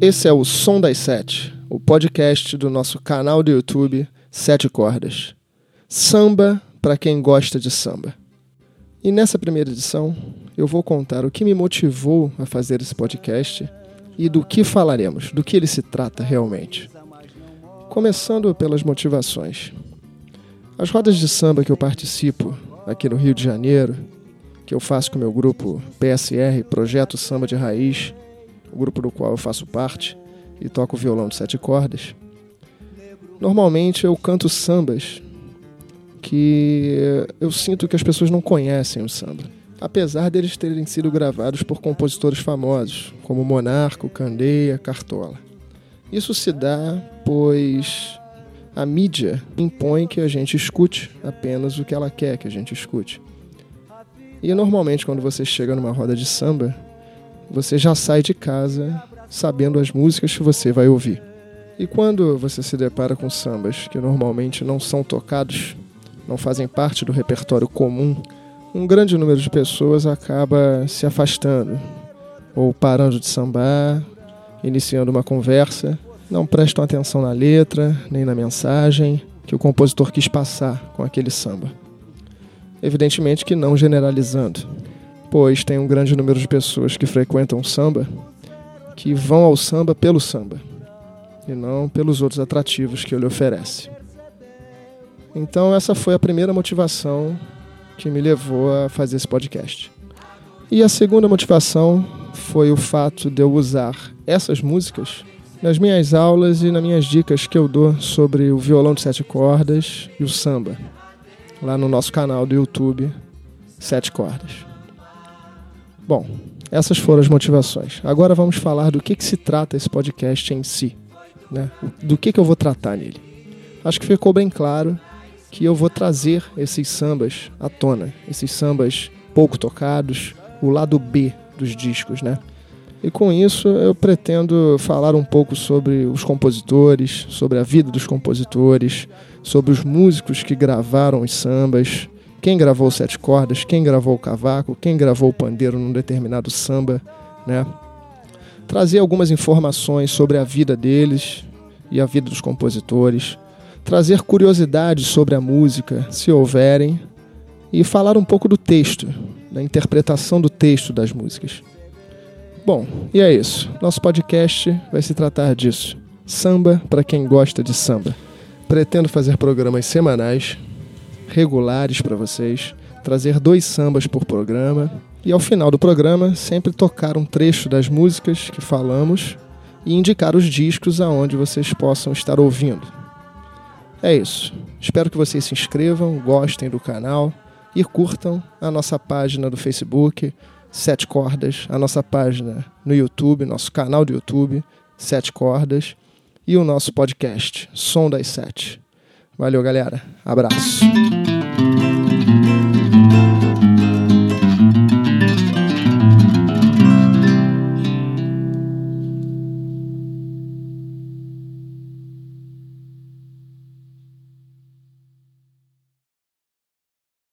Esse é o Som das Sete, o podcast do nosso canal do YouTube Sete Cordas. Samba para quem gosta de samba. E nessa primeira edição, eu vou contar o que me motivou a fazer esse podcast e do que falaremos, do que ele se trata realmente. Começando pelas motivações. As rodas de samba que eu participo aqui no Rio de Janeiro, que eu faço com meu grupo PSR, Projeto Samba de Raiz, o grupo do qual eu faço parte e toco violão de sete cordas. Normalmente eu canto sambas que eu sinto que as pessoas não conhecem o samba, apesar deles terem sido gravados por compositores famosos, como Monarco, Candeia, Cartola. Isso se dá pois a mídia impõe que a gente escute apenas o que ela quer que a gente escute. E normalmente quando você chega numa roda de samba, você já sai de casa sabendo as músicas que você vai ouvir. E quando você se depara com sambas que normalmente não são tocados, não fazem parte do repertório comum, um grande número de pessoas acaba se afastando, ou parando de sambar, iniciando uma conversa, não prestam atenção na letra, nem na mensagem que o compositor quis passar com aquele samba. Evidentemente que não generalizando, pois tem um grande número de pessoas que frequentam samba que vão ao samba pelo samba e não pelos outros atrativos que ele oferece. Então, essa foi a primeira motivação que me levou a fazer esse podcast. E a segunda motivação foi o fato de eu usar essas músicas nas minhas aulas e nas minhas dicas que eu dou sobre o violão de sete cordas e o samba, lá no nosso canal do YouTube, Sete Cordas. Bom, essas foram as motivações. Agora vamos falar do que, que se trata esse podcast em si. Né? Do que, que eu vou tratar nele. Acho que ficou bem claro que eu vou trazer esses sambas à tona, esses sambas pouco tocados, o lado B dos discos, né? E com isso eu pretendo falar um pouco sobre os compositores, sobre a vida dos compositores, sobre os músicos que gravaram os sambas, quem gravou sete cordas, quem gravou o cavaco, quem gravou o pandeiro num determinado samba, né? Trazer algumas informações sobre a vida deles e a vida dos compositores, trazer curiosidades sobre a música, se houverem, e falar um pouco do texto, da interpretação do texto das músicas. Bom, e é isso. Nosso podcast vai se tratar disso. Samba para quem gosta de samba. Pretendo fazer programas semanais regulares para vocês, trazer dois sambas por programa e ao final do programa sempre tocar um trecho das músicas que falamos e indicar os discos aonde vocês possam estar ouvindo. É isso. Espero que vocês se inscrevam, gostem do canal e curtam a nossa página do Facebook, Sete Cordas, a nossa página no YouTube, nosso canal do YouTube, Sete Cordas, e o nosso podcast, Som das Sete. Valeu, galera. Abraço.